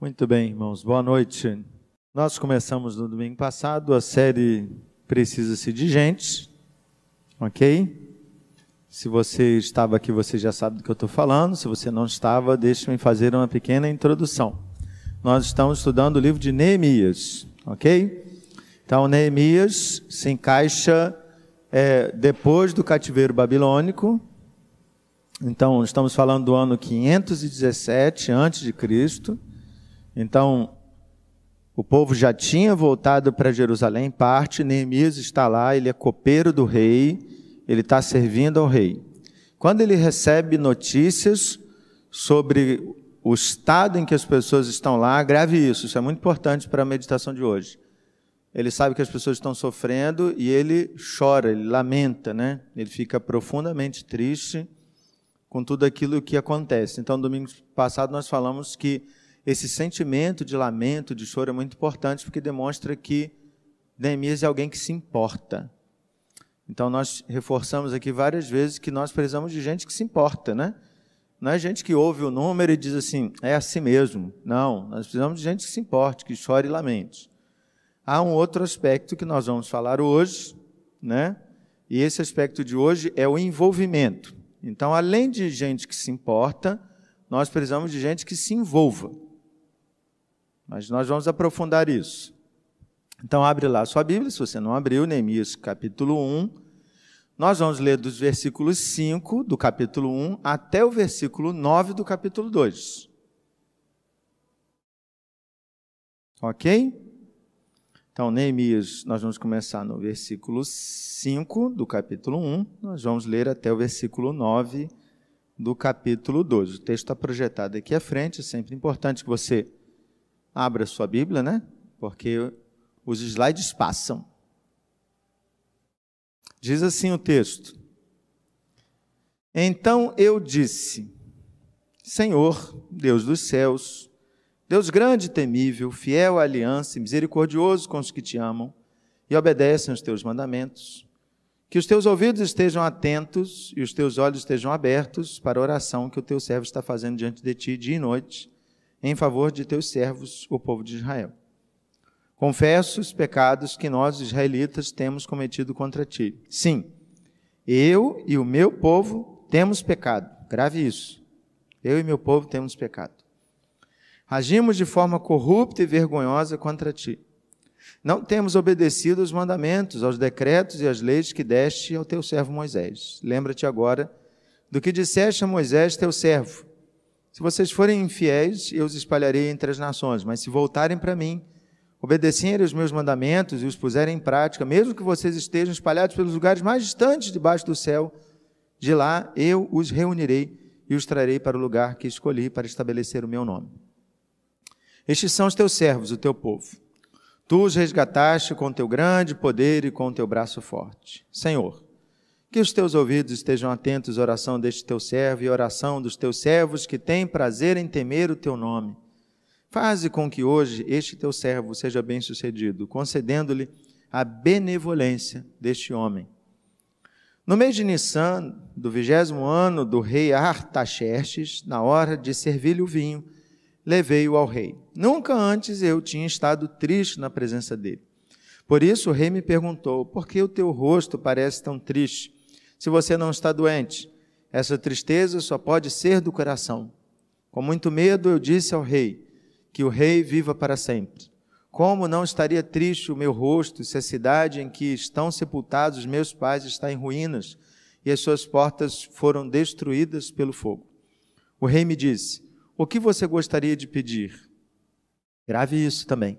Muito bem, irmãos. Boa noite. Nós começamos no domingo passado a série Precisa-se de Gente, ok? Se você estava aqui, você já sabe do que eu estou falando. Se você não estava, deixe-me fazer uma pequena introdução. Nós estamos estudando o livro de Neemias, ok? Então, Neemias se encaixa é, depois do cativeiro babilônico. Então, estamos falando do ano 517 a.C. Então, o povo já tinha voltado para Jerusalém, parte, Neemias está lá, ele é copeiro do rei, ele está servindo ao rei. Quando ele recebe notícias sobre o estado em que as pessoas estão lá, grave isso, isso é muito importante para a meditação de hoje. Ele sabe que as pessoas estão sofrendo e ele chora, ele lamenta, né? Ele fica profundamente triste com tudo aquilo que acontece. Então, domingo passado nós falamos que esse sentimento de lamento, de choro é muito importante porque demonstra que Neemias é alguém que se importa. Então nós reforçamos aqui várias vezes que nós precisamos de gente que se importa, né? Não é gente que ouve o número e diz assim, é assim mesmo. Não, nós precisamos de gente que se importe, que chore e lamente. Há um outro aspecto que nós vamos falar hoje, né? E esse aspecto de hoje é o envolvimento. Então, além de gente que se importa, nós precisamos de gente que se envolva. Mas nós vamos aprofundar isso. Então, abre lá a sua Bíblia, se você não abriu, Neemias capítulo 1. Nós vamos ler dos versículos 5 do capítulo 1 até o versículo 9 do capítulo 2. Ok? Então, Neemias, nós vamos começar no versículo 5 do capítulo 1, nós vamos ler até o versículo 9 do capítulo 2. O texto está projetado aqui à frente, é sempre importante que você Abra sua Bíblia, né? Porque os slides passam. Diz assim o texto: Então eu disse: Senhor, Deus dos céus, Deus grande e temível, fiel à aliança e misericordioso com os que te amam e obedecem aos teus mandamentos, que os teus ouvidos estejam atentos e os teus olhos estejam abertos para a oração que o teu servo está fazendo diante de ti dia e noite em favor de teus servos, o povo de Israel. Confesso os pecados que nós, israelitas, temos cometido contra ti. Sim, eu e o meu povo temos pecado. Grave isso. Eu e meu povo temos pecado. Agimos de forma corrupta e vergonhosa contra ti. Não temos obedecido os mandamentos, aos decretos e às leis que deste ao teu servo Moisés. Lembra-te agora do que disseste a Moisés, teu servo se vocês forem infiéis, eu os espalharei entre as nações, mas se voltarem para mim, obedecerem os meus mandamentos e os puserem em prática, mesmo que vocês estejam espalhados pelos lugares mais distantes debaixo do céu, de lá eu os reunirei e os trarei para o lugar que escolhi para estabelecer o meu nome. Estes são os teus servos, o teu povo. Tu os resgataste com teu grande poder e com teu braço forte. Senhor, que os teus ouvidos estejam atentos à oração deste teu servo e à oração dos teus servos que têm prazer em temer o teu nome. Faze com que hoje este teu servo seja bem-sucedido, concedendo-lhe a benevolência deste homem. No mês de Nissan, do vigésimo ano do rei Artaxerxes, na hora de servir-lhe o vinho, levei-o ao rei. Nunca antes eu tinha estado triste na presença dele. Por isso o rei me perguntou: por que o teu rosto parece tão triste? Se você não está doente. Essa tristeza só pode ser do coração. Com muito medo eu disse ao rei: Que o rei viva para sempre. Como não estaria triste o meu rosto se a cidade em que estão sepultados os meus pais está em ruínas e as suas portas foram destruídas pelo fogo? O rei me disse: O que você gostaria de pedir? Grave isso também.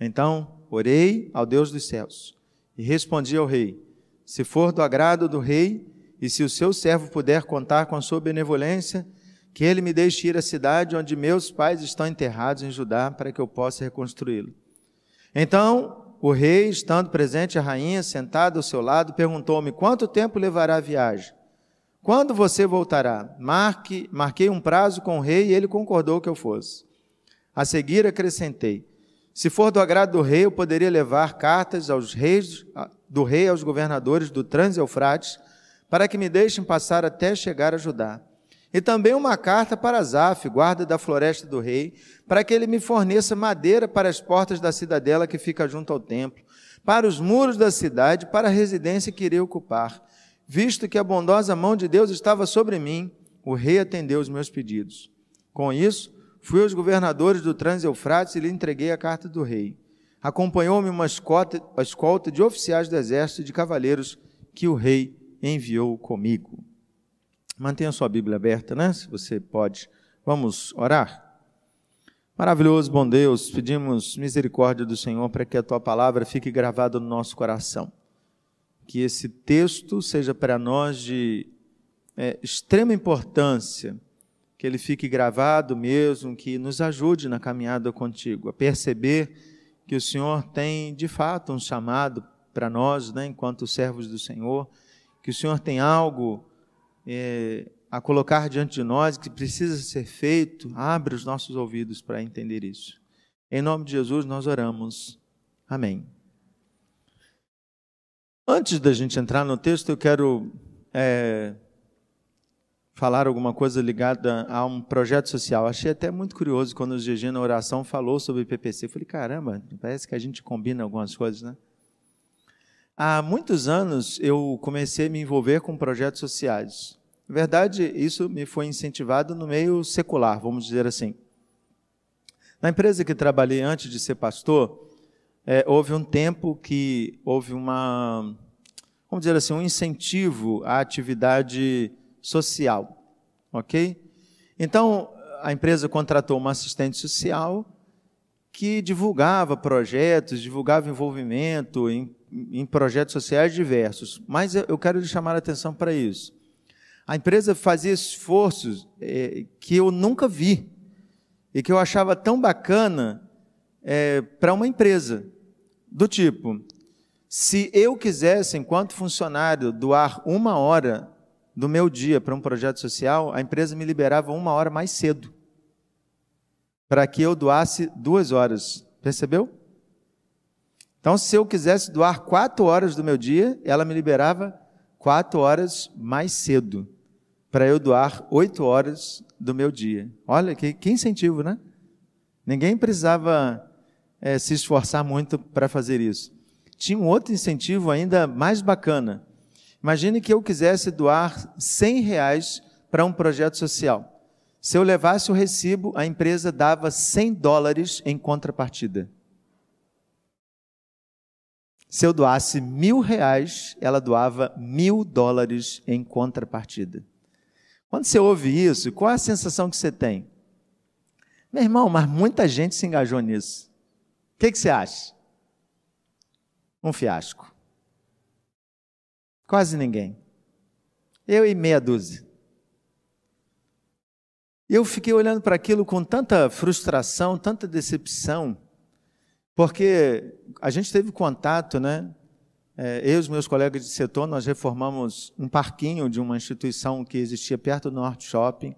Então, orei ao Deus dos céus e respondi ao rei: se for do agrado do rei, e se o seu servo puder contar com a sua benevolência, que ele me deixe ir à cidade onde meus pais estão enterrados em Judá, para que eu possa reconstruí-lo. Então, o rei, estando presente a rainha, sentada ao seu lado, perguntou-me: Quanto tempo levará a viagem? Quando você voltará? Marque, marquei um prazo com o rei e ele concordou que eu fosse. A seguir acrescentei: Se for do agrado do rei, eu poderia levar cartas aos reis, do rei aos governadores do Trans-Eufrates, para que me deixem passar até chegar a Judá. E também uma carta para Zaf, guarda da floresta do rei, para que ele me forneça madeira para as portas da cidadela que fica junto ao templo, para os muros da cidade, para a residência que irei ocupar. Visto que a bondosa mão de Deus estava sobre mim, o rei atendeu os meus pedidos. Com isso, fui aos governadores do Trans-Eufrates e lhe entreguei a carta do rei. Acompanhou-me uma escolta, uma escolta de oficiais do exército e de cavaleiros que o rei enviou comigo. Mantenha sua Bíblia aberta, né? Se você pode. Vamos orar? Maravilhoso, bom Deus, pedimos misericórdia do Senhor para que a tua palavra fique gravada no nosso coração. Que esse texto seja para nós de é, extrema importância, que ele fique gravado mesmo, que nos ajude na caminhada contigo, a perceber que o Senhor tem de fato um chamado para nós, né, enquanto servos do Senhor, que o Senhor tem algo é, a colocar diante de nós que precisa ser feito, abre os nossos ouvidos para entender isso. Em nome de Jesus nós oramos. Amém. Antes da gente entrar no texto, eu quero é, falar alguma coisa ligada a um projeto social. Achei até muito curioso quando o GG na oração falou sobre PPC. falei, caramba, parece que a gente combina algumas coisas, né? Há muitos anos eu comecei a me envolver com projetos sociais. Na verdade, isso me foi incentivado no meio secular, vamos dizer assim. Na empresa que trabalhei antes de ser pastor, é, houve um tempo que houve uma, vamos dizer assim, um incentivo à atividade social, ok? Então, a empresa contratou uma assistente social que divulgava projetos, divulgava envolvimento em, em projetos sociais diversos. Mas eu quero lhe chamar a atenção para isso. A empresa fazia esforços é, que eu nunca vi e que eu achava tão bacana é, para uma empresa. Do tipo, se eu quisesse, enquanto funcionário, doar uma hora do meu dia para um projeto social, a empresa me liberava uma hora mais cedo para que eu doasse duas horas. Percebeu? Então, se eu quisesse doar quatro horas do meu dia, ela me liberava quatro horas mais cedo para eu doar oito horas do meu dia. Olha que, que incentivo, né? Ninguém precisava é, se esforçar muito para fazer isso. Tinha um outro incentivo ainda mais bacana. Imagine que eu quisesse doar 100 reais para um projeto social. Se eu levasse o recibo, a empresa dava 100 dólares em contrapartida. Se eu doasse mil reais, ela doava mil dólares em contrapartida. Quando você ouve isso, qual é a sensação que você tem? Meu irmão, mas muita gente se engajou nisso. O que, que você acha? Um fiasco. Quase ninguém. Eu e meia dúzia. Eu fiquei olhando para aquilo com tanta frustração, tanta decepção, porque a gente teve contato, né? É, eu e os meus colegas de setor, nós reformamos um parquinho de uma instituição que existia perto do Norte Shopping.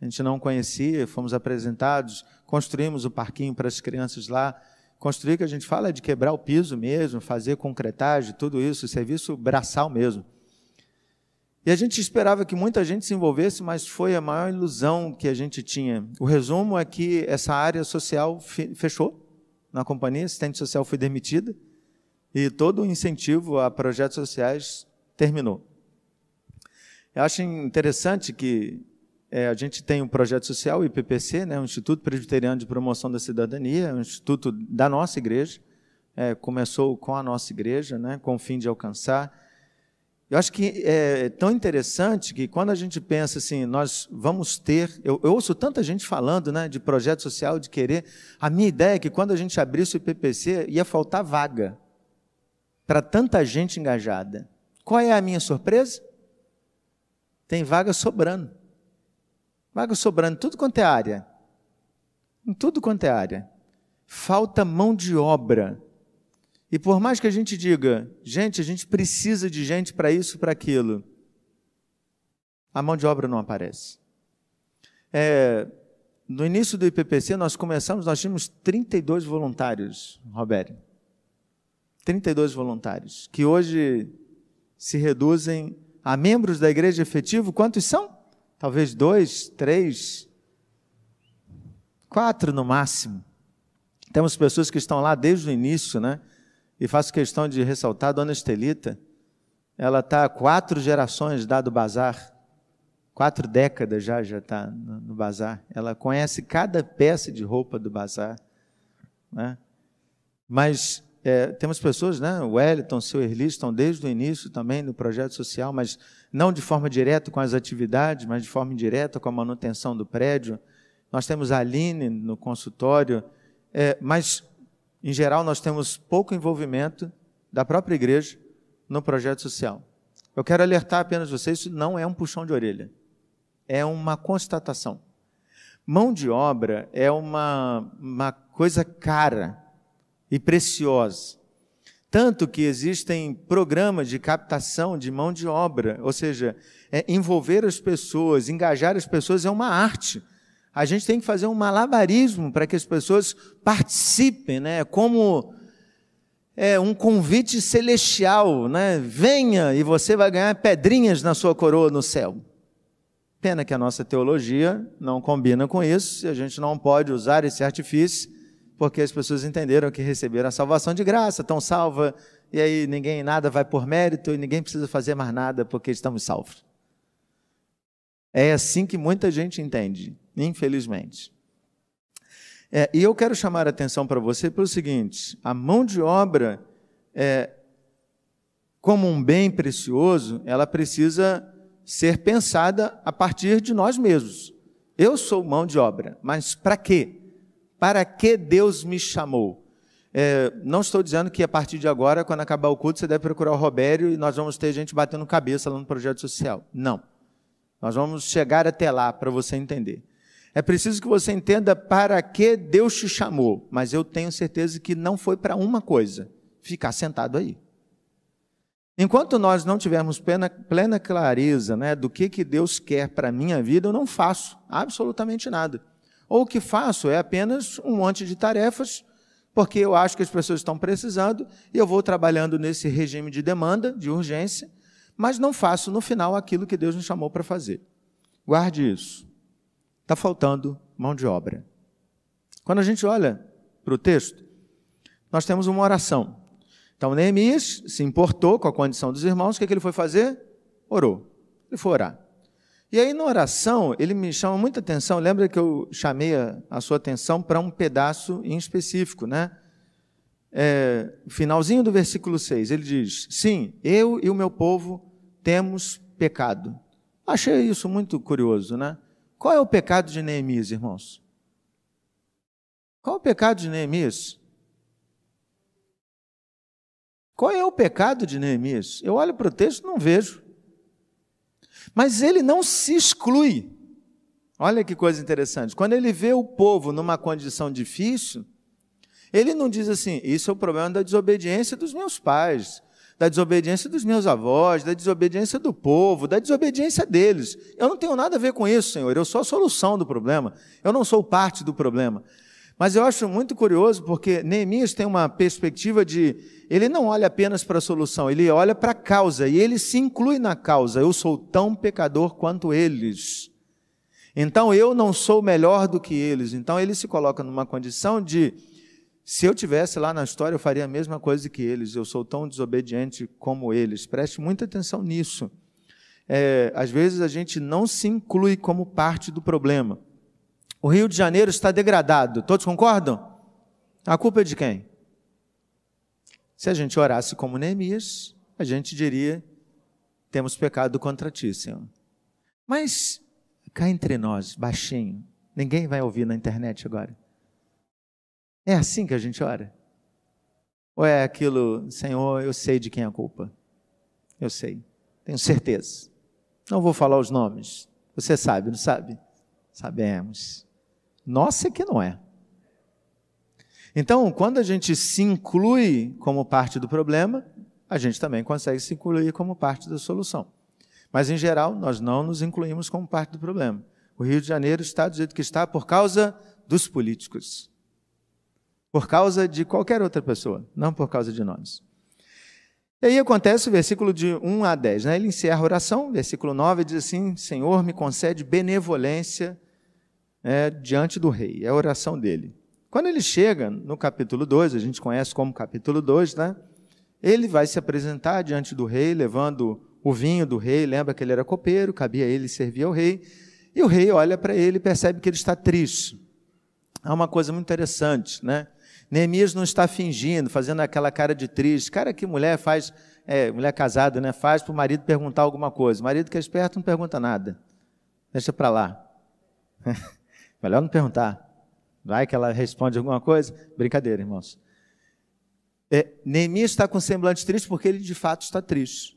A gente não conhecia, fomos apresentados, construímos o parquinho para as crianças lá. Construir, que a gente fala, é de quebrar o piso mesmo, fazer concretagem, tudo isso, serviço braçal mesmo. E a gente esperava que muita gente se envolvesse, mas foi a maior ilusão que a gente tinha. O resumo é que essa área social fechou na companhia, assistente social foi demitida e todo o incentivo a projetos sociais terminou. Eu acho interessante que é, a gente tem um projeto social, o IPPC, né, o Instituto Presbiteriano de Promoção da Cidadania, um instituto da nossa igreja, é, começou com a nossa igreja, né, com o fim de alcançar. Eu acho que é tão interessante que quando a gente pensa assim, nós vamos ter, eu, eu ouço tanta gente falando né, de projeto social, de querer, a minha ideia é que quando a gente abrisse o IPPC ia faltar vaga para tanta gente engajada. Qual é a minha surpresa? Tem vaga sobrando. Vaga sobrando, tudo quanto é área. Em tudo quanto é área. Falta mão de obra. E por mais que a gente diga, gente, a gente precisa de gente para isso, para aquilo, a mão de obra não aparece. É, no início do IPPC, nós começamos, nós tínhamos 32 voluntários, Roberto. 32 voluntários, que hoje se reduzem a membros da igreja efetivo, quantos são? Talvez dois, três, quatro no máximo. Temos pessoas que estão lá desde o início, né? E faço questão de ressaltar a dona Estelita. Ela está quatro gerações dado bazar. Quatro décadas já já está no, no bazar. Ela conhece cada peça de roupa do bazar. Né? Mas é, temos pessoas, né? O Wellington, o seu Erli, estão desde o início também no projeto social, mas não de forma direta com as atividades, mas de forma indireta com a manutenção do prédio. Nós temos a Aline no consultório, é, mas, em geral, nós temos pouco envolvimento da própria igreja no projeto social. Eu quero alertar apenas vocês, isso não é um puxão de orelha, é uma constatação. Mão de obra é uma, uma coisa cara e preciosa. Tanto que existem programas de captação de mão de obra, ou seja, é, envolver as pessoas, engajar as pessoas é uma arte. A gente tem que fazer um malabarismo para que as pessoas participem, né? Como é um convite celestial, né? Venha e você vai ganhar pedrinhas na sua coroa no céu. Pena que a nossa teologia não combina com isso, e a gente não pode usar esse artifício, porque as pessoas entenderam que receberam a salvação de graça, estão salvas, e aí ninguém nada vai por mérito e ninguém precisa fazer mais nada porque estamos salvos. É assim que muita gente entende infelizmente. É, e eu quero chamar a atenção para você pelo seguinte: a mão de obra, é, como um bem precioso, ela precisa ser pensada a partir de nós mesmos. Eu sou mão de obra, mas para quê? Para que Deus me chamou? É, não estou dizendo que a partir de agora, quando acabar o culto, você deve procurar o Robério e nós vamos ter gente batendo cabeça lá no projeto social. Não. Nós vamos chegar até lá para você entender. É preciso que você entenda para que Deus te chamou, mas eu tenho certeza que não foi para uma coisa: ficar sentado aí. Enquanto nós não tivermos plena, plena clareza né, do que, que Deus quer para a minha vida, eu não faço absolutamente nada. Ou o que faço é apenas um monte de tarefas, porque eu acho que as pessoas estão precisando e eu vou trabalhando nesse regime de demanda, de urgência, mas não faço no final aquilo que Deus me chamou para fazer. Guarde isso. Está faltando mão de obra. Quando a gente olha para o texto, nós temos uma oração. Então, Neemias se importou com a condição dos irmãos, o que, é que ele foi fazer? Orou. Ele foi orar. E aí, na oração, ele me chama muita atenção. Lembra que eu chamei a, a sua atenção para um pedaço em específico, né? É, finalzinho do versículo 6, ele diz: Sim, eu e o meu povo temos pecado. Achei isso muito curioso, né? Qual é o pecado de Neemias, irmãos? Qual é o pecado de Neemias? Qual é o pecado de Neemias? Eu olho para o texto e não vejo. Mas ele não se exclui. Olha que coisa interessante. Quando ele vê o povo numa condição difícil, ele não diz assim: Isso é o problema da desobediência dos meus pais da desobediência dos meus avós, da desobediência do povo, da desobediência deles. Eu não tenho nada a ver com isso, Senhor. Eu sou a solução do problema. Eu não sou parte do problema. Mas eu acho muito curioso porque Neemias tem uma perspectiva de. Ele não olha apenas para a solução, ele olha para a causa e ele se inclui na causa. Eu sou tão pecador quanto eles. Então eu não sou melhor do que eles. Então ele se coloca numa condição de se eu tivesse lá na história, eu faria a mesma coisa que eles. Eu sou tão desobediente como eles. Preste muita atenção nisso. É, às vezes a gente não se inclui como parte do problema. O Rio de Janeiro está degradado. Todos concordam? A culpa é de quem? Se a gente orasse como Neemias, a gente diria: temos pecado contra ti, Senhor. Mas cá entre nós, baixinho, ninguém vai ouvir na internet agora. É assim que a gente ora? Ou é aquilo, Senhor, eu sei de quem é a culpa? Eu sei, tenho certeza. Não vou falar os nomes. Você sabe, não sabe? Sabemos. Nossa, é que não é. Então, quando a gente se inclui como parte do problema, a gente também consegue se incluir como parte da solução. Mas, em geral, nós não nos incluímos como parte do problema. O Rio de Janeiro está do jeito que está por causa dos políticos por causa de qualquer outra pessoa, não por causa de nós. E aí acontece o versículo de 1 a 10. Né? Ele encerra a oração, versículo 9, diz assim: Senhor, me concede benevolência é, diante do rei. É a oração dele. Quando ele chega no capítulo 2, a gente conhece como capítulo 2, né? Ele vai se apresentar diante do rei, levando o vinho do rei. Lembra que ele era copeiro, cabia ele servir ao rei. E o rei olha para ele e percebe que ele está triste. Há uma coisa muito interessante, né? Neemias não está fingindo, fazendo aquela cara de triste. Cara que mulher faz, é, mulher casada, né? Faz para o marido perguntar alguma coisa. O marido que é esperto não pergunta nada. Deixa para lá. Melhor não perguntar. Vai que ela responde alguma coisa. Brincadeira, irmãos. É, Neemias está com semblante triste porque ele de fato está triste.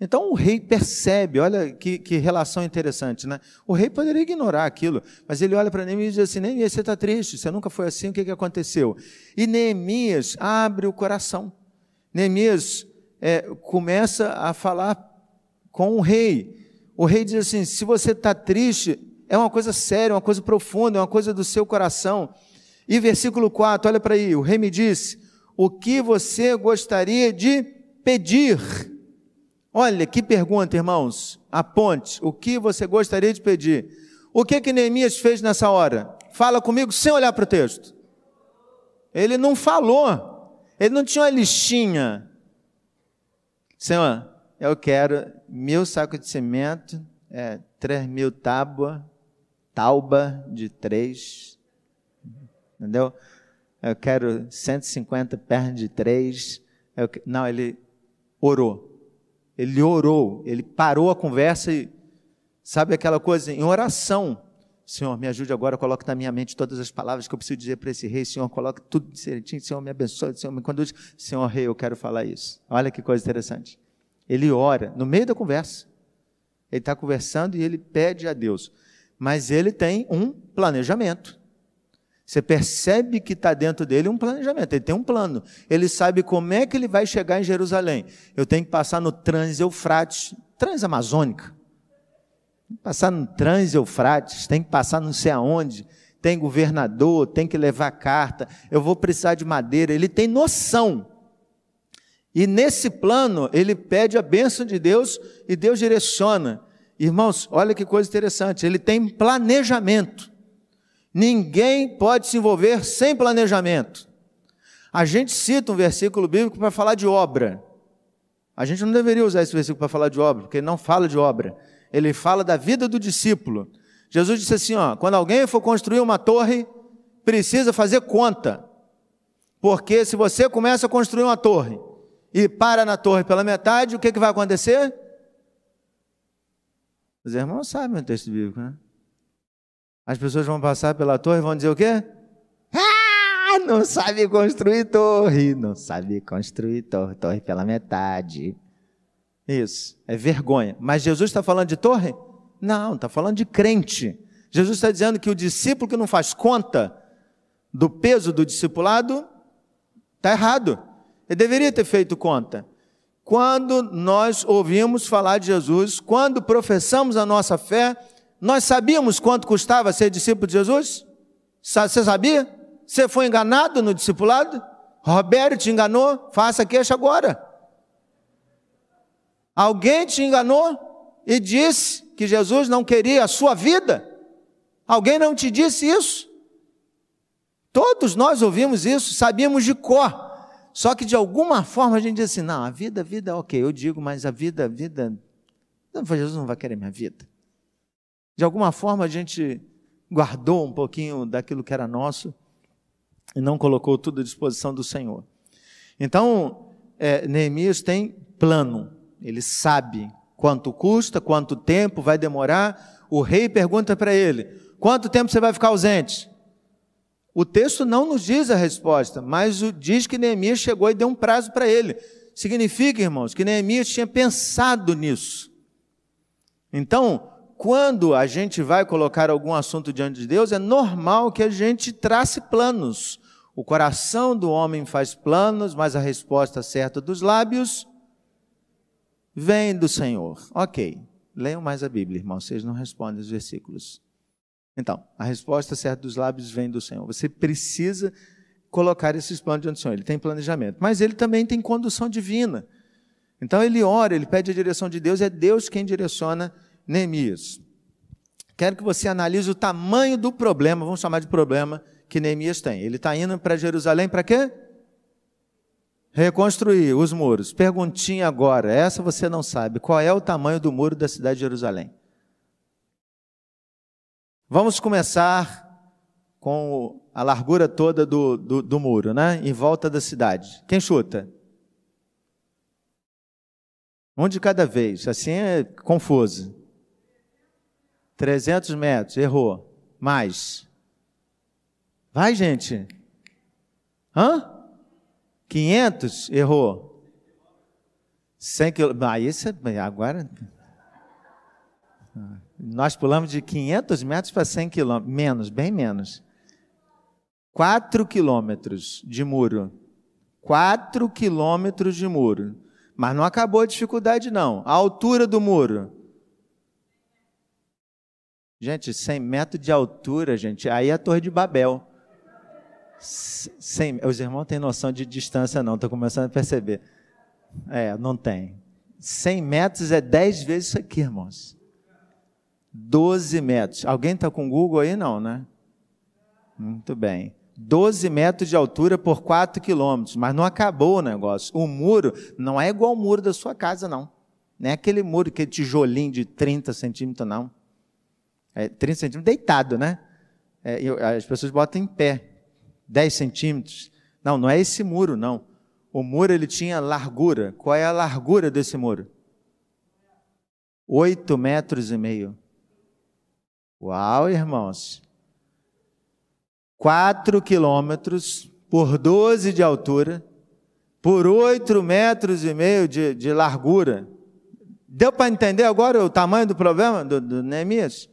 Então o rei percebe, olha que, que, relação interessante, né? O rei poderia ignorar aquilo, mas ele olha para Neemias e diz assim: Neemias, você está triste, você nunca foi assim, o que, que aconteceu? E Neemias abre o coração. Neemias é, começa a falar com o rei. O rei diz assim: se você está triste, é uma coisa séria, uma coisa profunda, é uma coisa do seu coração. E versículo 4, olha para aí, o rei me disse: o que você gostaria de pedir? Olha que pergunta, irmãos. Aponte. O que você gostaria de pedir? O que que Neemias fez nessa hora? Fala comigo sem olhar para o texto. Ele não falou. Ele não tinha uma listinha. Senhor, eu quero mil sacos de cimento, é, três mil tábua, tauba de três, entendeu? Eu quero 150 pernas de três. Eu, não, ele orou. Ele orou, ele parou a conversa e, sabe aquela coisa, em oração. Senhor, me ajude agora, coloque na minha mente todas as palavras que eu preciso dizer para esse rei. Senhor, coloque tudo certinho. Senhor, me abençoe. Senhor, me conduz. Senhor, rei, eu quero falar isso. Olha que coisa interessante. Ele ora no meio da conversa. Ele está conversando e ele pede a Deus. Mas ele tem um planejamento. Você percebe que está dentro dele um planejamento, ele tem um plano. Ele sabe como é que ele vai chegar em Jerusalém. Eu tenho que passar no Trans-Eufrates, Transamazônica. Passar no Trans-Eufrates, tem que passar não sei aonde. Tem governador, tem que levar carta. Eu vou precisar de madeira. Ele tem noção. E nesse plano, ele pede a bênção de Deus e Deus direciona. Irmãos, olha que coisa interessante. Ele tem planejamento. Ninguém pode se envolver sem planejamento. A gente cita um versículo bíblico para falar de obra. A gente não deveria usar esse versículo para falar de obra, porque ele não fala de obra. Ele fala da vida do discípulo. Jesus disse assim: ó, quando alguém for construir uma torre, precisa fazer conta. Porque se você começa a construir uma torre e para na torre pela metade, o que, que vai acontecer? Os irmãos sabem o texto bíblico, né? As pessoas vão passar pela torre e vão dizer o quê? Ah, não sabe construir torre, não sabe construir torre, torre pela metade. Isso, é vergonha. Mas Jesus está falando de torre? Não, está falando de crente. Jesus está dizendo que o discípulo que não faz conta do peso do discipulado está errado. Ele deveria ter feito conta. Quando nós ouvimos falar de Jesus, quando professamos a nossa fé, nós sabíamos quanto custava ser discípulo de Jesus? Você sabia? Você foi enganado no discipulado? Roberto te enganou? Faça queixa agora. Alguém te enganou e disse que Jesus não queria a sua vida? Alguém não te disse isso? Todos nós ouvimos isso, sabíamos de cor. Só que de alguma forma a gente diz assim: não, a vida, a vida, ok, eu digo, mas a vida, a vida, Jesus não vai querer minha vida. De alguma forma a gente guardou um pouquinho daquilo que era nosso e não colocou tudo à disposição do Senhor. Então, é, Neemias tem plano, ele sabe quanto custa, quanto tempo vai demorar. O rei pergunta para ele: quanto tempo você vai ficar ausente? O texto não nos diz a resposta, mas diz que Neemias chegou e deu um prazo para ele. Significa, irmãos, que Neemias tinha pensado nisso. Então, quando a gente vai colocar algum assunto diante de Deus, é normal que a gente trace planos. O coração do homem faz planos, mas a resposta certa dos lábios vem do Senhor. Ok, leiam mais a Bíblia, irmão, vocês não respondem os versículos. Então, a resposta certa dos lábios vem do Senhor. Você precisa colocar esses planos diante do Senhor. Ele tem planejamento, mas ele também tem condução divina. Então ele ora, ele pede a direção de Deus, é Deus quem direciona Neemias. Quero que você analise o tamanho do problema, vamos chamar de problema, que Neemias tem. Ele está indo para Jerusalém para quê? Reconstruir os muros. Perguntinha agora, essa você não sabe. Qual é o tamanho do muro da cidade de Jerusalém? Vamos começar com a largura toda do, do, do muro, né? Em volta da cidade. Quem chuta? Um de cada vez, assim é confuso. 300 metros, errou. Mais. Vai, gente. Hã? 500, errou. 100 quilômetros. Ah, isso é. Agora. Nós pulamos de 500 metros para 100 quilômetros. Menos, bem menos. 4 quilômetros de muro. 4 quilômetros de muro. Mas não acabou a dificuldade, não. A altura do muro. Gente, 100 metros de altura, gente, aí é a Torre de Babel. 100, os irmãos têm noção de distância, não, estou começando a perceber. É, não tem. 100 metros é 10 vezes isso aqui, irmãos. 12 metros. Alguém está com o Google aí? Não, né? Muito bem. 12 metros de altura por 4 quilômetros, mas não acabou o negócio. O muro não é igual ao muro da sua casa, não. Não é aquele muro, aquele tijolinho de 30 centímetros, não. É 30 centímetros deitado, né? É, as pessoas botam em pé, 10 centímetros. Não, não é esse muro, não. O muro ele tinha largura. Qual é a largura desse muro? 8 metros e meio. Uau, irmãos! 4 quilômetros por 12 de altura, por 8 metros e meio de, de largura. Deu para entender agora o tamanho do problema do, do Neemias?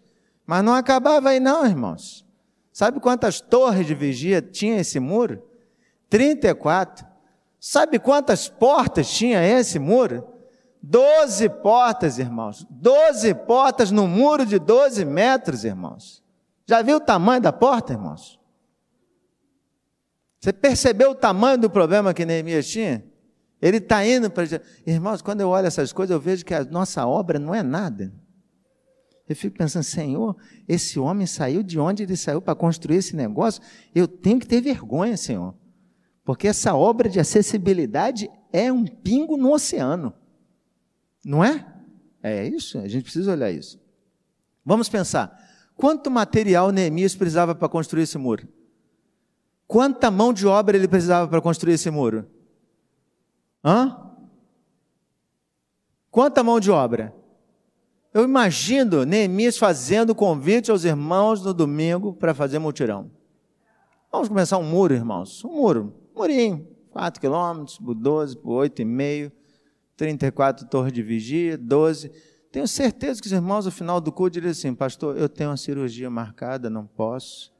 Mas não acabava aí não, irmãos. Sabe quantas torres de vigia tinha esse muro? 34. Sabe quantas portas tinha esse muro? Doze portas, irmãos. Doze portas no muro de 12 metros, irmãos. Já viu o tamanho da porta, irmãos? Você percebeu o tamanho do problema que Neemias tinha? Ele está indo para. Irmãos, quando eu olho essas coisas, eu vejo que a nossa obra não é nada. Eu fico pensando, Senhor, esse homem saiu de onde ele saiu para construir esse negócio? Eu tenho que ter vergonha, Senhor. Porque essa obra de acessibilidade é um pingo no oceano. Não é? É isso, a gente precisa olhar isso. Vamos pensar. Quanto material Neemias precisava para construir esse muro? Quanta mão de obra ele precisava para construir esse muro? Hã? Quanta mão de obra? Eu imagino Neemias fazendo convite aos irmãos no domingo para fazer mutirão. Vamos começar um muro, irmãos. Um muro, um murinho, 4 quilômetros, por 12, por 8,5, 34 torres de vigia, 12. Tenho certeza que os irmãos, no final do culto, diriam assim: Pastor, eu tenho uma cirurgia marcada, não posso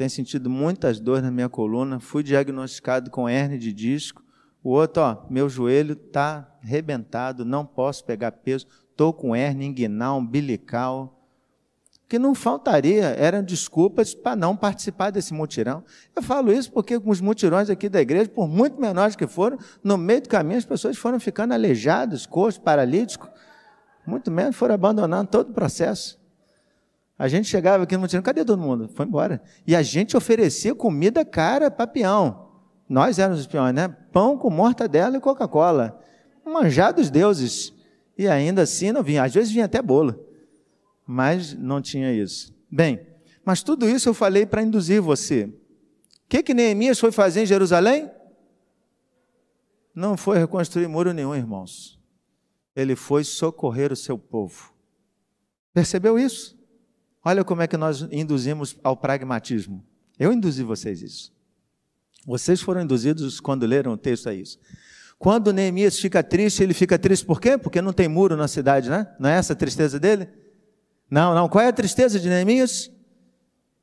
tenho sentido muitas dores na minha coluna, fui diagnosticado com hernia de disco. O outro, ó, meu joelho está rebentado, não posso pegar peso, estou com hernia inguinal, umbilical. Que não faltaria eram desculpas para não participar desse mutirão. Eu falo isso porque os mutirões aqui da igreja, por muito menores que foram, no meio do caminho as pessoas foram ficando aleijadas, coxos, paralíticos, muito menos foram abandonando todo o processo. A gente chegava aqui no Montenegro, cadê todo mundo? Foi embora. E a gente oferecia comida cara para peão. Nós éramos os peões, né? Pão com mortadela e Coca-Cola. Manjar dos deuses. E ainda assim não vinha. Às vezes vinha até bolo. Mas não tinha isso. Bem, mas tudo isso eu falei para induzir você. O que, que Neemias foi fazer em Jerusalém? Não foi reconstruir muro nenhum, irmãos. Ele foi socorrer o seu povo. Percebeu isso? Olha como é que nós induzimos ao pragmatismo. Eu induzi vocês isso. Vocês foram induzidos quando leram o texto a isso. Quando Neemias fica triste, ele fica triste por quê? Porque não tem muro na cidade, né? Não é essa a tristeza dele? Não, não. Qual é a tristeza de Neemias?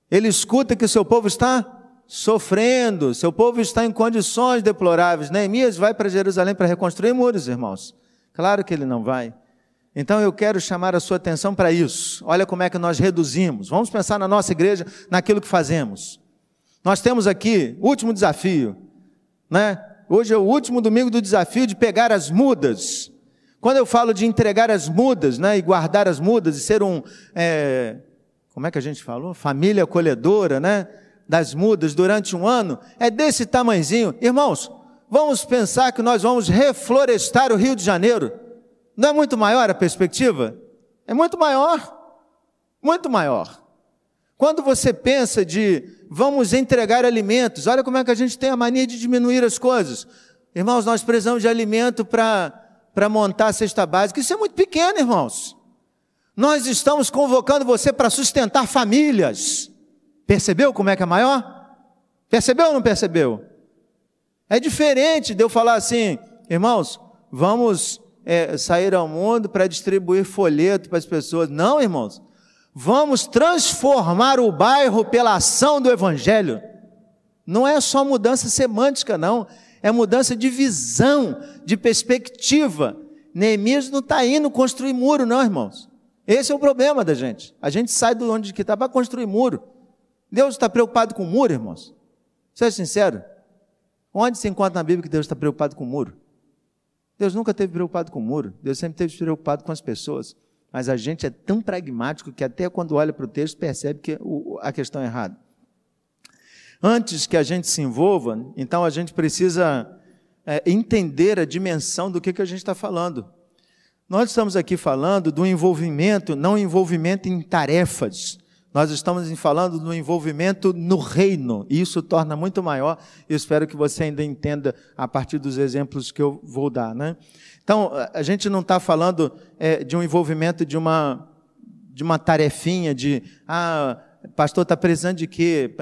Ele escuta que seu povo está sofrendo, seu povo está em condições deploráveis. Neemias vai para Jerusalém para reconstruir muros, irmãos. Claro que ele não vai. Então eu quero chamar a sua atenção para isso. Olha como é que nós reduzimos. Vamos pensar na nossa igreja, naquilo que fazemos. Nós temos aqui, último desafio, né? Hoje é o último domingo do desafio de pegar as mudas. Quando eu falo de entregar as mudas, né, e guardar as mudas, e ser um, é, como é que a gente falou? Família acolhedora, né, das mudas durante um ano, é desse tamanzinho. Irmãos, vamos pensar que nós vamos reflorestar o Rio de Janeiro. Não é muito maior a perspectiva? É muito maior. Muito maior. Quando você pensa de vamos entregar alimentos, olha como é que a gente tem a mania de diminuir as coisas. Irmãos, nós precisamos de alimento para montar a cesta básica. Isso é muito pequeno, irmãos. Nós estamos convocando você para sustentar famílias. Percebeu como é que é maior? Percebeu ou não percebeu? É diferente de eu falar assim, irmãos, vamos é, sair ao mundo para distribuir folheto para as pessoas. Não, irmãos. Vamos transformar o bairro pela ação do Evangelho. Não é só mudança semântica, não. É mudança de visão, de perspectiva. Neemias não está indo construir muro, não, irmãos. Esse é o problema da gente. A gente sai de onde que está para construir muro. Deus está preocupado com muro, irmãos? Seja sincero. Onde se encontra na Bíblia que Deus está preocupado com muro? Deus nunca esteve preocupado com muro. Deus sempre esteve preocupado com as pessoas. Mas a gente é tão pragmático que até quando olha para o texto percebe que a questão é errada. Antes que a gente se envolva, então a gente precisa é, entender a dimensão do que, que a gente está falando. Nós estamos aqui falando do envolvimento, não envolvimento em tarefas. Nós estamos falando do envolvimento no reino, e isso torna muito maior. Eu espero que você ainda entenda a partir dos exemplos que eu vou dar. Né? Então, a gente não está falando é, de um envolvimento de uma, de uma tarefinha de, ah, pastor está precisando de quê?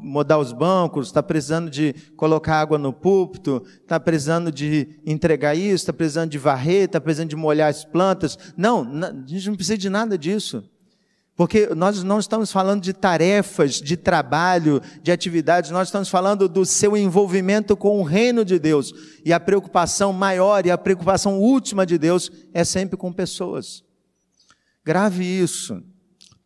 Mudar os bancos, está precisando de colocar água no púlpito, está precisando de entregar isso, está precisando de varrer, está precisando de molhar as plantas. Não, a gente não precisa de nada disso. Porque nós não estamos falando de tarefas, de trabalho, de atividades, nós estamos falando do seu envolvimento com o reino de Deus. E a preocupação maior e a preocupação última de Deus é sempre com pessoas. Grave isso.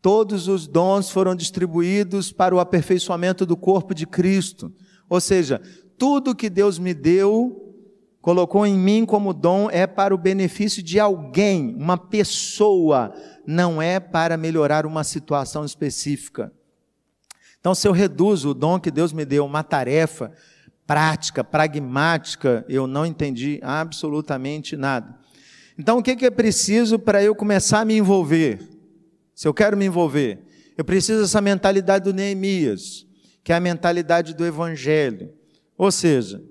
Todos os dons foram distribuídos para o aperfeiçoamento do corpo de Cristo. Ou seja, tudo que Deus me deu, colocou em mim como dom, é para o benefício de alguém, uma pessoa não é para melhorar uma situação específica. Então, se eu reduzo o dom que Deus me deu uma tarefa prática, pragmática, eu não entendi absolutamente nada. Então, o que é preciso para eu começar a me envolver? Se eu quero me envolver, eu preciso dessa mentalidade do Neemias, que é a mentalidade do Evangelho. Ou seja,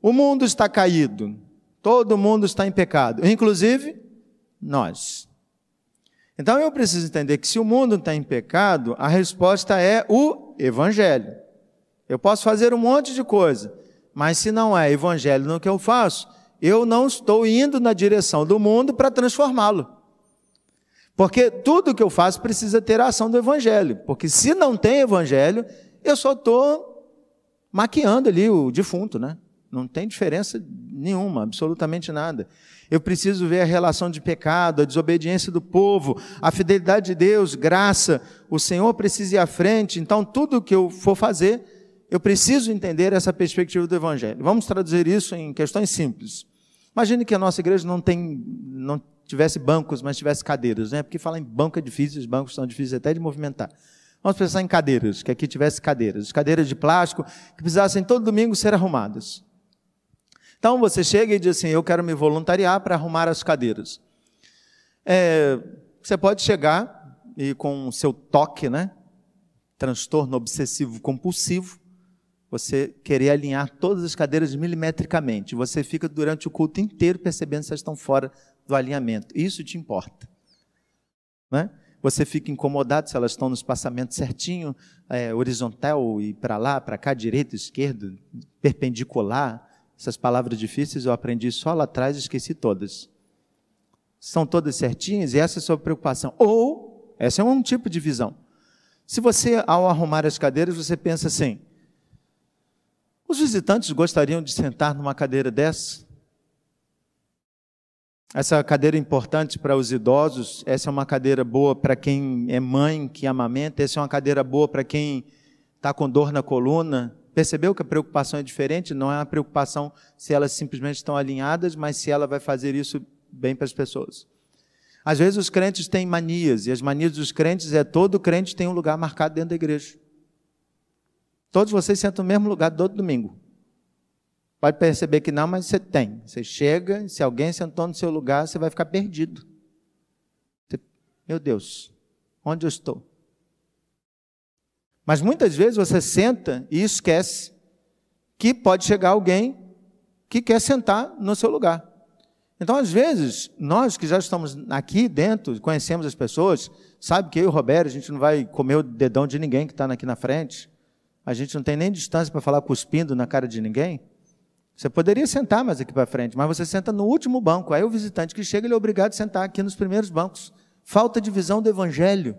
o mundo está caído, todo mundo está em pecado, inclusive nós. Então eu preciso entender que se o mundo está em pecado, a resposta é o Evangelho. Eu posso fazer um monte de coisa, mas se não é Evangelho no que eu faço, eu não estou indo na direção do mundo para transformá-lo. Porque tudo que eu faço precisa ter a ação do Evangelho. Porque se não tem Evangelho, eu só estou maquiando ali o defunto, né? Não tem diferença nenhuma, absolutamente nada. Eu preciso ver a relação de pecado, a desobediência do povo, a fidelidade de Deus, graça. O Senhor precisa ir à frente. Então, tudo que eu for fazer, eu preciso entender essa perspectiva do Evangelho. Vamos traduzir isso em questões simples. Imagine que a nossa igreja não tem, não tivesse bancos, mas tivesse cadeiras, né? Porque falar em banco é difícil, os bancos são difíceis até de movimentar. Vamos pensar em cadeiras, que aqui tivesse cadeiras, cadeiras de plástico que precisassem todo domingo ser arrumadas. Então você chega e diz assim: Eu quero me voluntariar para arrumar as cadeiras. É, você pode chegar e com o seu toque, né? Transtorno obsessivo compulsivo, você querer alinhar todas as cadeiras milimetricamente. Você fica durante o culto inteiro percebendo se elas estão fora do alinhamento. Isso te importa. Né? Você fica incomodado se elas estão no espaçamento certinho, é, horizontal e para lá, para cá, direito, esquerdo, perpendicular. Essas palavras difíceis eu aprendi só lá atrás e esqueci todas. São todas certinhas e essa é a sua preocupação. Ou, essa é um tipo de visão. Se você, ao arrumar as cadeiras, você pensa assim: os visitantes gostariam de sentar numa cadeira dessa? Essa cadeira é importante para os idosos, essa é uma cadeira boa para quem é mãe, que amamenta, essa é uma cadeira boa para quem está com dor na coluna, Percebeu que a preocupação é diferente? Não é uma preocupação se elas simplesmente estão alinhadas, mas se ela vai fazer isso bem para as pessoas. Às vezes os crentes têm manias, e as manias dos crentes é todo crente tem um lugar marcado dentro da igreja. Todos vocês sentam no mesmo lugar todo domingo. Pode perceber que não, mas você tem. Você chega, se alguém sentou no seu lugar, você vai ficar perdido. Você, meu Deus, onde eu estou? Mas muitas vezes você senta e esquece que pode chegar alguém que quer sentar no seu lugar. Então, às vezes, nós que já estamos aqui dentro, conhecemos as pessoas, sabe que eu e o Roberto, a gente não vai comer o dedão de ninguém que está aqui na frente, a gente não tem nem distância para falar cuspindo na cara de ninguém. Você poderia sentar mais aqui para frente, mas você senta no último banco. Aí o visitante que chega, ele é obrigado a sentar aqui nos primeiros bancos. Falta de visão do evangelho.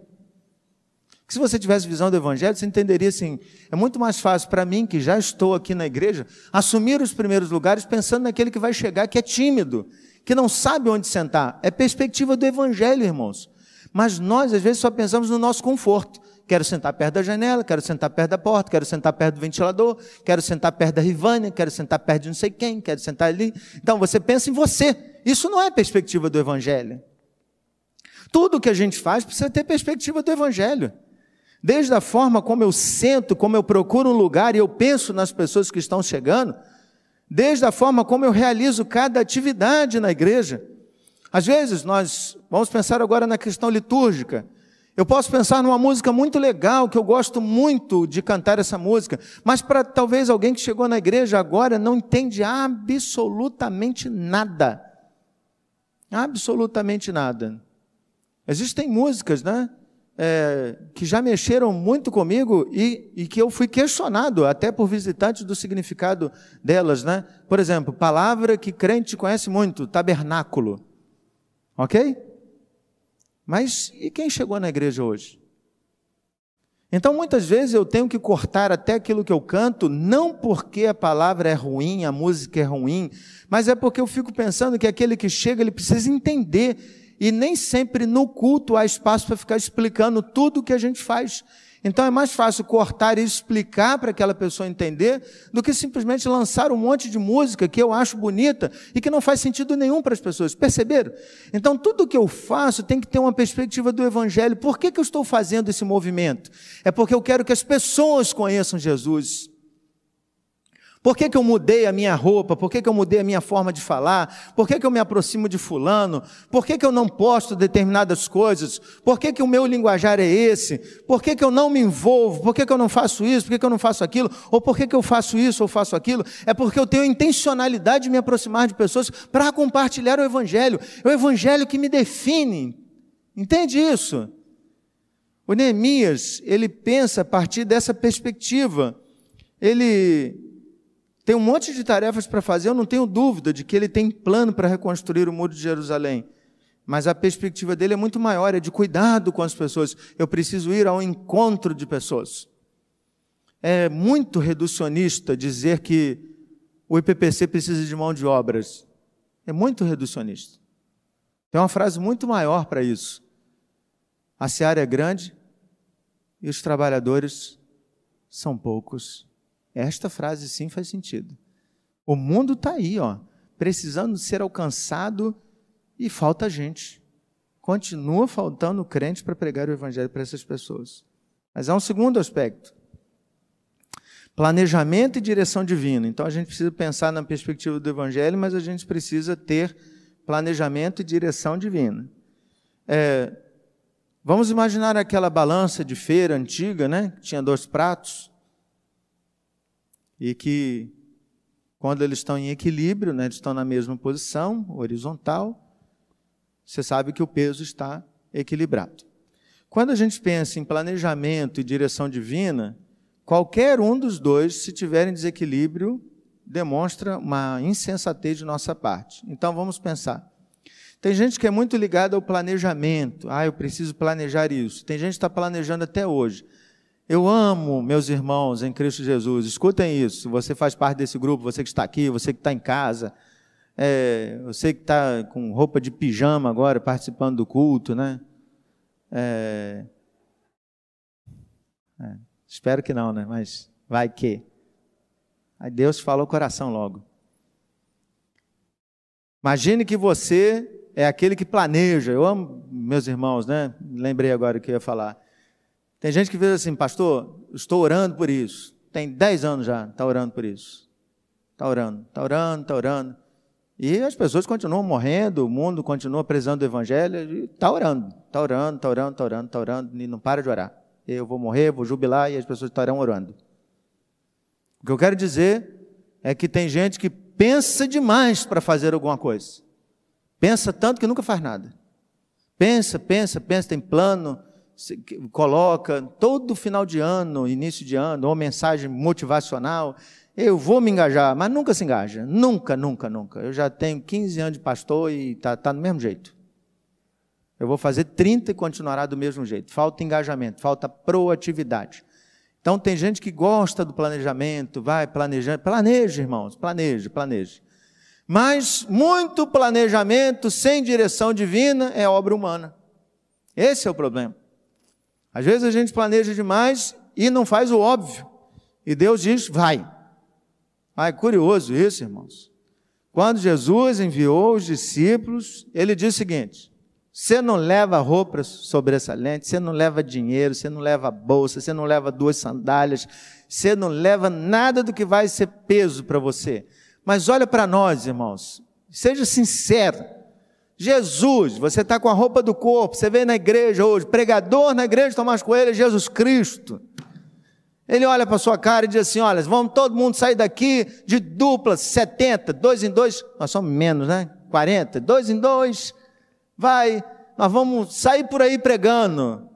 Se você tivesse visão do Evangelho, você entenderia assim: é muito mais fácil para mim, que já estou aqui na igreja, assumir os primeiros lugares pensando naquele que vai chegar, que é tímido, que não sabe onde sentar. É perspectiva do Evangelho, irmãos. Mas nós, às vezes, só pensamos no nosso conforto. Quero sentar perto da janela, quero sentar perto da porta, quero sentar perto do ventilador, quero sentar perto da Rivânia, quero sentar perto de não sei quem, quero sentar ali. Então, você pensa em você. Isso não é perspectiva do Evangelho. Tudo que a gente faz precisa ter perspectiva do Evangelho. Desde a forma como eu sento, como eu procuro um lugar e eu penso nas pessoas que estão chegando, desde a forma como eu realizo cada atividade na igreja. Às vezes nós vamos pensar agora na questão litúrgica. Eu posso pensar numa música muito legal, que eu gosto muito de cantar essa música, mas para talvez alguém que chegou na igreja agora não entende absolutamente nada. Absolutamente nada. Existem músicas, né? é, que já mexeram muito comigo e, e, que eu fui questionado até por visitantes do significado delas, né? Por exemplo, palavra que crente conhece muito, tabernáculo. Ok? Mas e quem chegou na igreja hoje? Então, muitas vezes eu tenho que cortar até aquilo que eu canto, não porque a palavra é ruim, a música é ruim, mas é porque eu fico pensando que aquele que chega, ele precisa entender e nem sempre no culto há espaço para ficar explicando tudo o que a gente faz. Então é mais fácil cortar e explicar para aquela pessoa entender do que simplesmente lançar um monte de música que eu acho bonita e que não faz sentido nenhum para as pessoas. Perceberam? Então tudo que eu faço tem que ter uma perspectiva do Evangelho. Por que, que eu estou fazendo esse movimento? É porque eu quero que as pessoas conheçam Jesus. Por que, que eu mudei a minha roupa? Por que, que eu mudei a minha forma de falar? Por que, que eu me aproximo de fulano? Por que, que eu não posto determinadas coisas? Por que, que o meu linguajar é esse? Por que, que eu não me envolvo? Por que, que eu não faço isso? Por que, que eu não faço aquilo? Ou por que, que eu faço isso ou faço aquilo? É porque eu tenho intencionalidade de me aproximar de pessoas para compartilhar o Evangelho. É o Evangelho que me define. Entende isso? O Neemias, ele pensa a partir dessa perspectiva. Ele tem um monte de tarefas para fazer, eu não tenho dúvida de que ele tem plano para reconstruir o muro de Jerusalém. Mas a perspectiva dele é muito maior, é de cuidado com as pessoas. Eu preciso ir ao encontro de pessoas. É muito reducionista dizer que o IPPC precisa de mão de obras. É muito reducionista. Tem uma frase muito maior para isso. A seara é grande e os trabalhadores são poucos. Esta frase sim faz sentido. O mundo está aí, ó, precisando ser alcançado e falta gente. Continua faltando crente para pregar o evangelho para essas pessoas. Mas há um segundo aspecto. Planejamento e direção divina. Então a gente precisa pensar na perspectiva do evangelho, mas a gente precisa ter planejamento e direção divina. É, vamos imaginar aquela balança de feira antiga, né? Que tinha dois pratos e que, quando eles estão em equilíbrio, né, eles estão na mesma posição, horizontal, você sabe que o peso está equilibrado. Quando a gente pensa em planejamento e direção divina, qualquer um dos dois, se tiver em desequilíbrio, demonstra uma insensatez de nossa parte. Então vamos pensar. Tem gente que é muito ligada ao planejamento. Ah, eu preciso planejar isso. Tem gente que está planejando até hoje. Eu amo meus irmãos em Cristo Jesus. Escutem isso. Você faz parte desse grupo, você que está aqui, você que está em casa, é, você que está com roupa de pijama agora, participando do culto, né? É, é, espero que não, né? Mas vai que. Aí Deus fala o coração logo. Imagine que você é aquele que planeja. Eu amo meus irmãos, né? Lembrei agora o que eu ia falar. Tem gente que diz assim, pastor, estou orando por isso. Tem 10 anos já, está orando por isso. Está orando, está orando, está orando. E as pessoas continuam morrendo, o mundo continua precisando do evangelho, está orando, está orando, está orando, está orando, está orando, e não para de orar. Eu vou morrer, vou jubilar e as pessoas estarão orando. O que eu quero dizer é que tem gente que pensa demais para fazer alguma coisa. Pensa tanto que nunca faz nada. Pensa, pensa, pensa, tem plano, coloca todo final de ano, início de ano, uma mensagem motivacional, eu vou me engajar, mas nunca se engaja. Nunca, nunca, nunca. Eu já tenho 15 anos de pastor e está tá do mesmo jeito. Eu vou fazer 30 e continuará do mesmo jeito. Falta engajamento, falta proatividade. Então tem gente que gosta do planejamento, vai planejando. Planeje, irmãos, planeje, planeje. Mas muito planejamento sem direção divina é obra humana. Esse é o problema. Às vezes a gente planeja demais e não faz o óbvio. E Deus diz: vai. Ah, é curioso isso, irmãos. Quando Jesus enviou os discípulos, ele disse o seguinte: você não leva roupa sobressalente, você não leva dinheiro, você não leva bolsa, você não leva duas sandálias, você não leva nada do que vai ser peso para você. Mas olha para nós, irmãos, seja sincero. Jesus, você está com a roupa do corpo, você vem na igreja hoje, pregador na igreja Tomás Coelho é Jesus Cristo. Ele olha para sua cara e diz assim: Olha, vamos todo mundo sair daqui de dupla, 70, dois em dois, nós somos menos, né? 40, dois em dois, vai, nós vamos sair por aí pregando,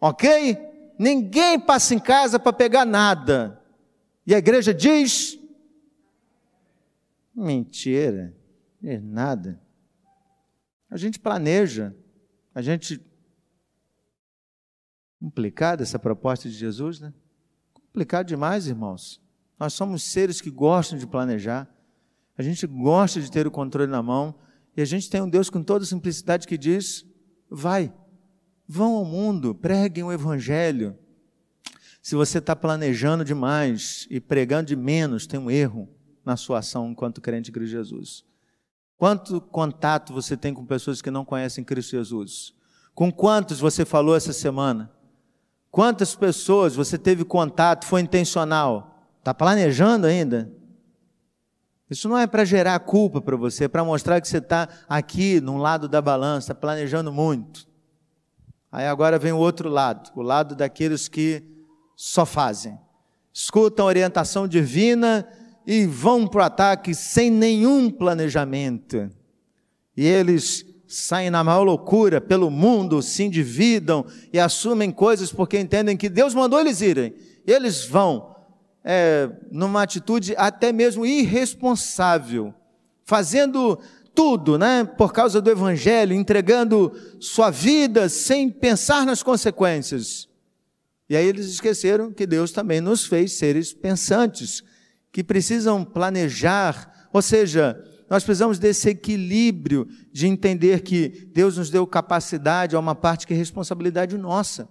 ok? Ninguém passa em casa para pegar nada. E a igreja diz: Mentira, é nada. A gente planeja, a gente. Complicada essa proposta de Jesus, né? Complicado demais, irmãos. Nós somos seres que gostam de planejar, a gente gosta de ter o controle na mão, e a gente tem um Deus com toda simplicidade que diz: vai, vão ao mundo, preguem o Evangelho. Se você está planejando demais e pregando de menos, tem um erro na sua ação enquanto crente em Cristo Jesus. Quanto contato você tem com pessoas que não conhecem Cristo Jesus? Com quantos você falou essa semana? Quantas pessoas você teve contato, foi intencional? Está planejando ainda? Isso não é para gerar culpa para você, é para mostrar que você está aqui, num lado da balança, planejando muito. Aí agora vem o outro lado, o lado daqueles que só fazem. Escutam a orientação divina e vão para o ataque sem nenhum planejamento. E eles saem na maior loucura pelo mundo, se endividam e assumem coisas porque entendem que Deus mandou eles irem. Eles vão é, numa atitude até mesmo irresponsável, fazendo tudo, né, por causa do evangelho, entregando sua vida sem pensar nas consequências. E aí eles esqueceram que Deus também nos fez seres pensantes, que precisam planejar, ou seja, nós precisamos desse equilíbrio de entender que Deus nos deu capacidade a uma parte que é responsabilidade nossa.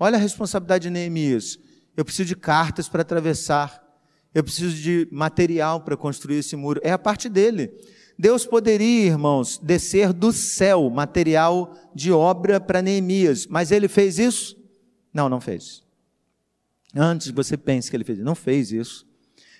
Olha a responsabilidade de Neemias. Eu preciso de cartas para atravessar. Eu preciso de material para construir esse muro. É a parte dele. Deus poderia, irmãos, descer do céu material de obra para Neemias, mas ele fez isso? Não, não fez. Antes você pense que ele fez, não fez isso.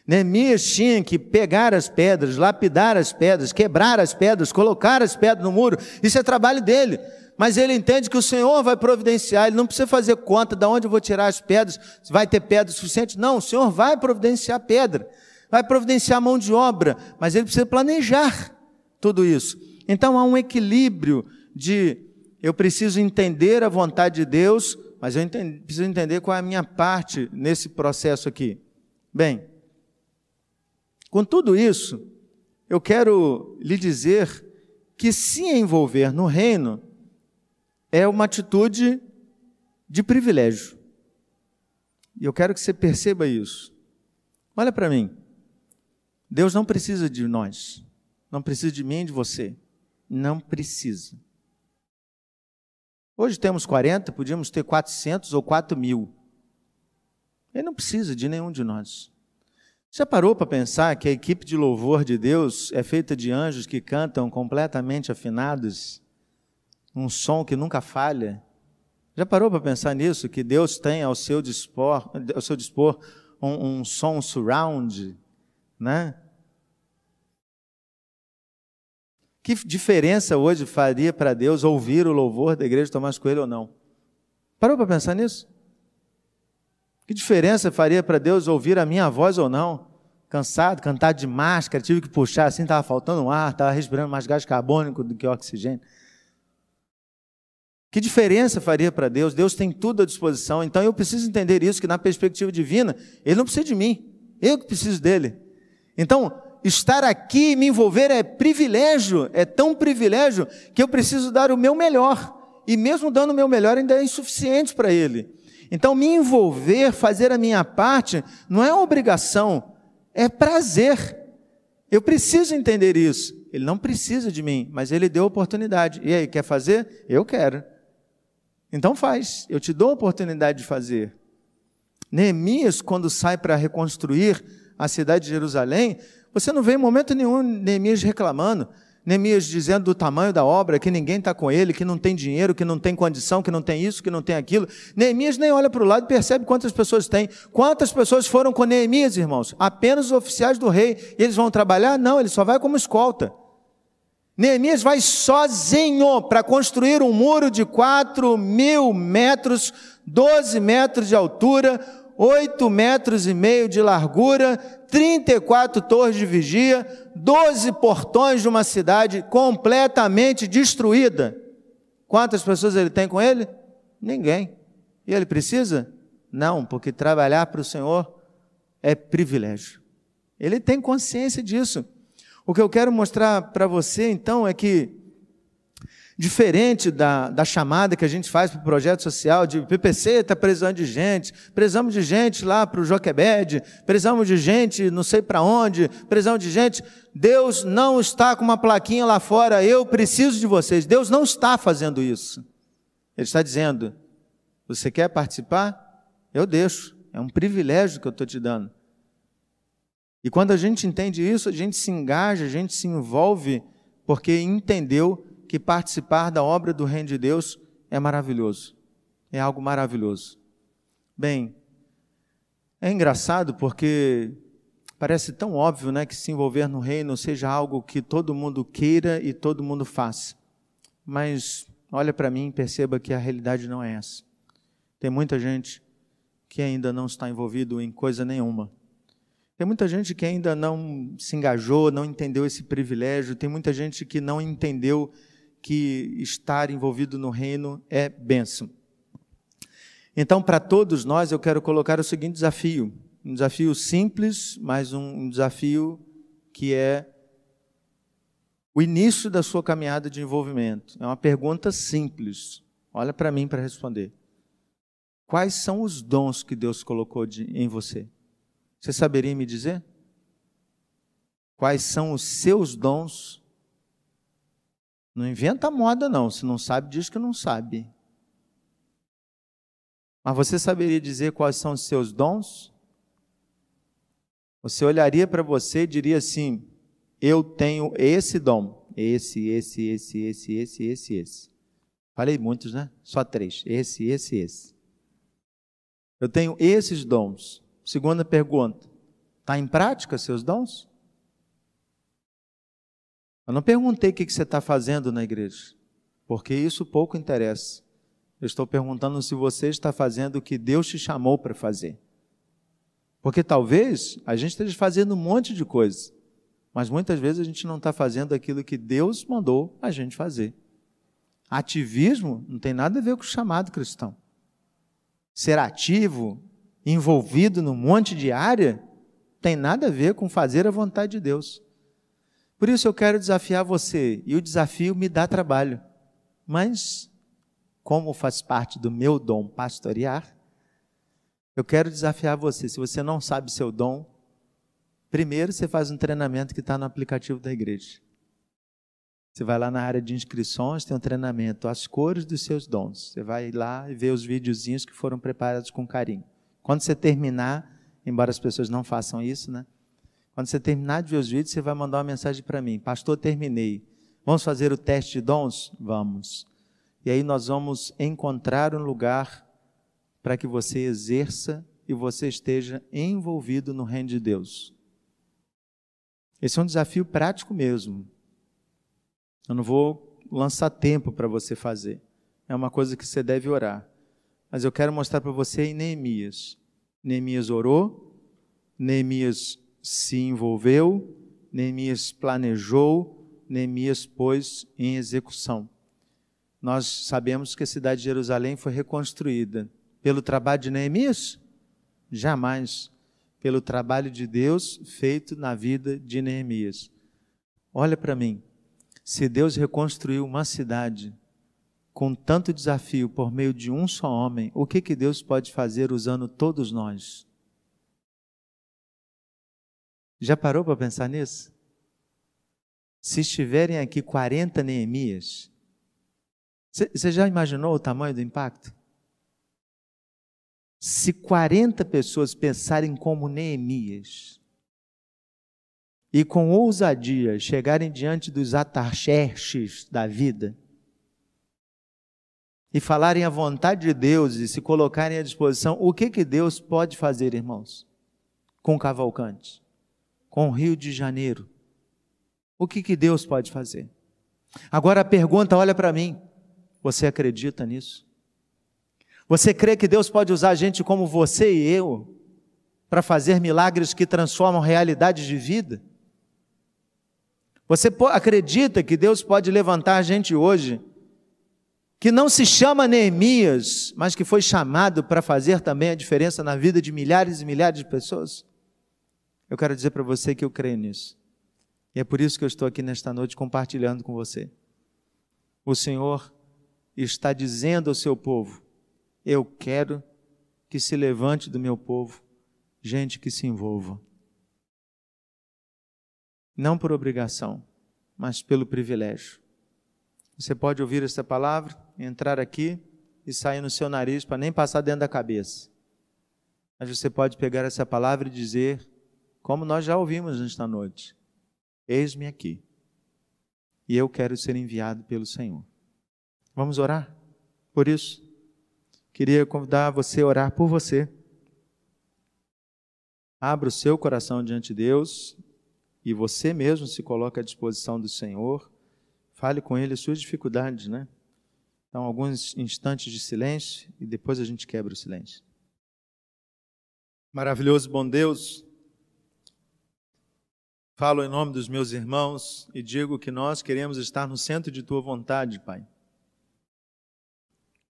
Neemias tinha que pegar as pedras, lapidar as pedras, quebrar as pedras, colocar as pedras no muro. Isso é trabalho dele. Mas ele entende que o Senhor vai providenciar, ele não precisa fazer conta de onde eu vou tirar as pedras, se vai ter pedra suficiente. Não, o Senhor vai providenciar pedra, vai providenciar mão de obra, mas ele precisa planejar tudo isso. Então há um equilíbrio de eu preciso entender a vontade de Deus, mas eu entendi, preciso entender qual é a minha parte nesse processo aqui. Bem, com tudo isso, eu quero lhe dizer que se envolver no reino é uma atitude de privilégio. E eu quero que você perceba isso. Olha para mim. Deus não precisa de nós. Não precisa de mim e de você. Não precisa. Hoje temos 40, podíamos ter 400 ou 4 mil. Ele não precisa de nenhum de nós. Já parou para pensar que a equipe de louvor de Deus é feita de anjos que cantam completamente afinados, um som que nunca falha? Já parou para pensar nisso? Que Deus tem ao seu dispor, ao seu dispor um, um som surround, né? Que diferença hoje faria para Deus ouvir o louvor da igreja de Tomás Coelho ou não? Parou para pensar nisso? Que diferença faria para Deus ouvir a minha voz ou não? Cansado, cantar de máscara, tive que puxar assim, estava faltando ar, estava respirando mais gás carbônico do que oxigênio. Que diferença faria para Deus? Deus tem tudo à disposição. Então eu preciso entender isso, que na perspectiva divina, Ele não precisa de mim, eu que preciso dele. Então, estar aqui e me envolver é privilégio, é tão privilégio que eu preciso dar o meu melhor. E mesmo dando o meu melhor, ainda é insuficiente para Ele. Então, me envolver, fazer a minha parte, não é obrigação, é prazer. Eu preciso entender isso. Ele não precisa de mim, mas ele deu oportunidade. E aí, quer fazer? Eu quero. Então faz, eu te dou a oportunidade de fazer. Neemias, quando sai para reconstruir a cidade de Jerusalém, você não vê em momento nenhum Neemias reclamando, Neemias dizendo do tamanho da obra, que ninguém está com ele, que não tem dinheiro, que não tem condição, que não tem isso, que não tem aquilo. Neemias nem olha para o lado e percebe quantas pessoas tem. Quantas pessoas foram com Neemias, irmãos? Apenas os oficiais do rei. Eles vão trabalhar? Não, ele só vai como escolta. Neemias vai sozinho para construir um muro de 4 mil metros, 12 metros de altura, 8 metros e meio de largura, 34 torres de vigia, 12 portões de uma cidade completamente destruída. Quantas pessoas ele tem com ele? Ninguém. E ele precisa? Não, porque trabalhar para o Senhor é privilégio. Ele tem consciência disso. O que eu quero mostrar para você, então, é que, diferente da, da chamada que a gente faz para o projeto social, de PPC está precisando de gente, precisamos de gente lá para o Joquebed, precisamos de gente não sei para onde, precisamos de gente. Deus não está com uma plaquinha lá fora, eu preciso de vocês. Deus não está fazendo isso. Ele está dizendo: você quer participar? Eu deixo. É um privilégio que eu estou te dando. E quando a gente entende isso, a gente se engaja, a gente se envolve, porque entendeu que participar da obra do Reino de Deus é maravilhoso. É algo maravilhoso. Bem, é engraçado porque parece tão óbvio né, que se envolver no reino seja algo que todo mundo queira e todo mundo faça. Mas olha para mim e perceba que a realidade não é essa. Tem muita gente que ainda não está envolvido em coisa nenhuma tem muita gente que ainda não se engajou, não entendeu esse privilégio, tem muita gente que não entendeu que estar envolvido no reino é bênção. Então, para todos nós, eu quero colocar o seguinte desafio: um desafio simples, mas um desafio que é o início da sua caminhada de envolvimento. É uma pergunta simples. Olha para mim para responder. Quais são os dons que Deus colocou de, em você? Você saberia me dizer? Quais são os seus dons? Não inventa moda, não. Se não sabe, diz que não sabe. Mas você saberia dizer quais são os seus dons? Você olharia para você e diria assim: Eu tenho esse dom. Esse, esse, esse, esse, esse, esse, esse. Falei muitos, né? Só três. Esse, esse, esse. Eu tenho esses dons. Segunda pergunta: está em prática seus dons? Eu não perguntei o que você está fazendo na igreja, porque isso pouco interessa. Eu estou perguntando se você está fazendo o que Deus te chamou para fazer. Porque talvez a gente esteja fazendo um monte de coisas, mas muitas vezes a gente não está fazendo aquilo que Deus mandou a gente fazer. Ativismo não tem nada a ver com o chamado cristão. Ser ativo envolvido num monte de área, tem nada a ver com fazer a vontade de Deus. Por isso eu quero desafiar você, e o desafio me dá trabalho, mas, como faz parte do meu dom pastorear, eu quero desafiar você. Se você não sabe seu dom, primeiro você faz um treinamento que está no aplicativo da igreja. Você vai lá na área de inscrições, tem um treinamento, as cores dos seus dons. Você vai lá e vê os videozinhos que foram preparados com carinho. Quando você terminar, embora as pessoas não façam isso, né? Quando você terminar de ver os vídeos, você vai mandar uma mensagem para mim: Pastor, terminei. Vamos fazer o teste de dons? Vamos. E aí nós vamos encontrar um lugar para que você exerça e você esteja envolvido no reino de Deus. Esse é um desafio prático mesmo. Eu não vou lançar tempo para você fazer. É uma coisa que você deve orar. Mas eu quero mostrar para você em Neemias. Neemias orou, Neemias se envolveu, Neemias planejou, Neemias pôs em execução. Nós sabemos que a cidade de Jerusalém foi reconstruída pelo trabalho de Neemias? Jamais. Pelo trabalho de Deus feito na vida de Neemias. Olha para mim. Se Deus reconstruiu uma cidade com tanto desafio por meio de um só homem, o que, que Deus pode fazer usando todos nós? Já parou para pensar nisso? Se estiverem aqui 40 Neemias, você já imaginou o tamanho do impacto? Se 40 pessoas pensarem como Neemias e com ousadia chegarem diante dos atarxerxes da vida e falarem a vontade de Deus e se colocarem à disposição, o que, que Deus pode fazer, irmãos, com Cavalcante? Com o Rio de Janeiro. O que, que Deus pode fazer? Agora a pergunta, olha para mim: você acredita nisso? Você crê que Deus pode usar gente como você e eu para fazer milagres que transformam realidades de vida? Você acredita que Deus pode levantar gente hoje que não se chama Neemias, mas que foi chamado para fazer também a diferença na vida de milhares e milhares de pessoas? Eu quero dizer para você que eu creio nisso. E é por isso que eu estou aqui nesta noite compartilhando com você. O Senhor está dizendo ao seu povo: Eu quero que se levante do meu povo gente que se envolva. Não por obrigação, mas pelo privilégio. Você pode ouvir essa palavra, entrar aqui e sair no seu nariz para nem passar dentro da cabeça. Mas você pode pegar essa palavra e dizer: como nós já ouvimos nesta noite: Eis-me aqui, e eu quero ser enviado pelo Senhor. Vamos orar? Por isso, queria convidar você a orar por você. Abra o seu coração diante de Deus e você mesmo se coloque à disposição do Senhor. Fale com Ele suas dificuldades, né? Então, alguns instantes de silêncio e depois a gente quebra o silêncio. Maravilhoso, bom Deus. Falo em nome dos meus irmãos e digo que nós queremos estar no centro de tua vontade, Pai.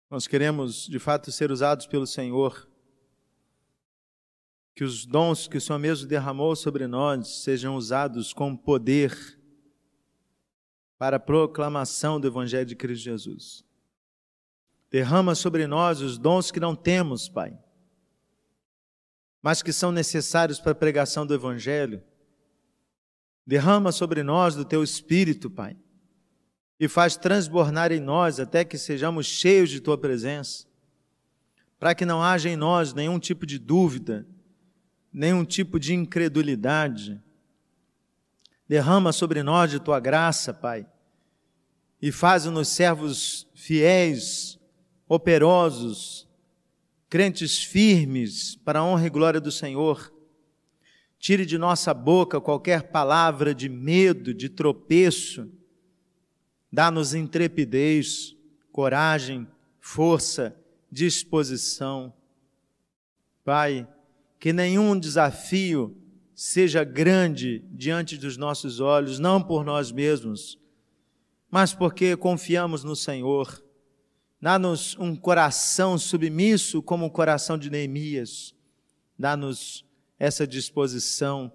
Nós queremos, de fato, ser usados pelo Senhor. Que os dons que o Senhor mesmo derramou sobre nós sejam usados com poder para a proclamação do Evangelho de Cristo Jesus. Derrama sobre nós os dons que não temos, Pai, mas que são necessários para a pregação do Evangelho Derrama sobre nós do teu espírito, Pai, e faz transbordar em nós até que sejamos cheios de tua presença, para que não haja em nós nenhum tipo de dúvida, nenhum tipo de incredulidade. Derrama sobre nós de tua graça, Pai, e faz-nos servos fiéis, operosos, crentes firmes para a honra e glória do Senhor Tire de nossa boca qualquer palavra de medo, de tropeço. Dá-nos intrepidez, coragem, força, disposição. Pai, que nenhum desafio seja grande diante dos nossos olhos, não por nós mesmos, mas porque confiamos no Senhor. Dá-nos um coração submisso como o coração de Neemias. Dá-nos essa disposição,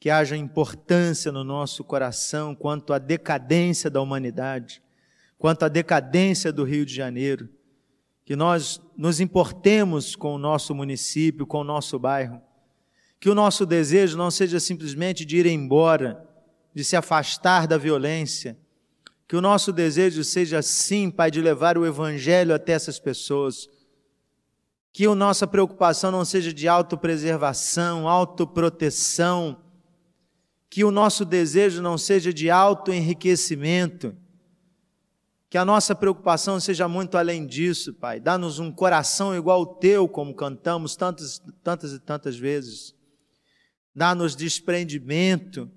que haja importância no nosso coração quanto à decadência da humanidade, quanto à decadência do Rio de Janeiro, que nós nos importemos com o nosso município, com o nosso bairro, que o nosso desejo não seja simplesmente de ir embora, de se afastar da violência, que o nosso desejo seja sim, Pai, de levar o Evangelho até essas pessoas, que a nossa preocupação não seja de autopreservação, autoproteção, Que o nosso desejo não seja de auto-enriquecimento, que a nossa preocupação seja muito além disso, Pai. Dá-nos um coração igual ao teu, como cantamos tantas, tantas e tantas vezes. Dá-nos desprendimento,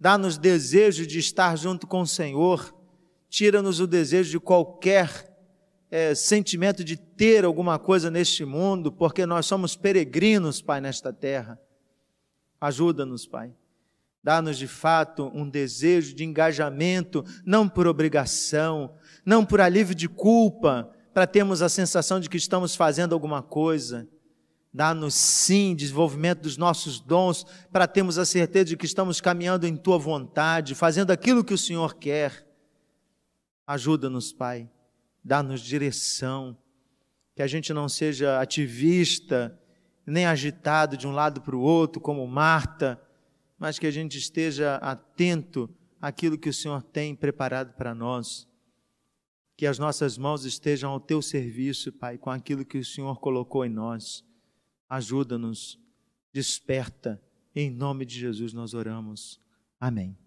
dá-nos desejo de estar junto com o Senhor. Tira-nos o desejo de qualquer é, sentimento de ter alguma coisa neste mundo, porque nós somos peregrinos, Pai, nesta terra. Ajuda-nos, Pai. Dá-nos de fato um desejo de engajamento, não por obrigação, não por alívio de culpa, para termos a sensação de que estamos fazendo alguma coisa. Dá-nos sim desenvolvimento dos nossos dons, para termos a certeza de que estamos caminhando em tua vontade, fazendo aquilo que o Senhor quer. Ajuda-nos, Pai. Dá-nos direção. Que a gente não seja ativista, nem agitado de um lado para o outro, como Marta, mas que a gente esteja atento àquilo que o Senhor tem preparado para nós. Que as nossas mãos estejam ao teu serviço, Pai, com aquilo que o Senhor colocou em nós. Ajuda-nos, desperta. Em nome de Jesus nós oramos. Amém.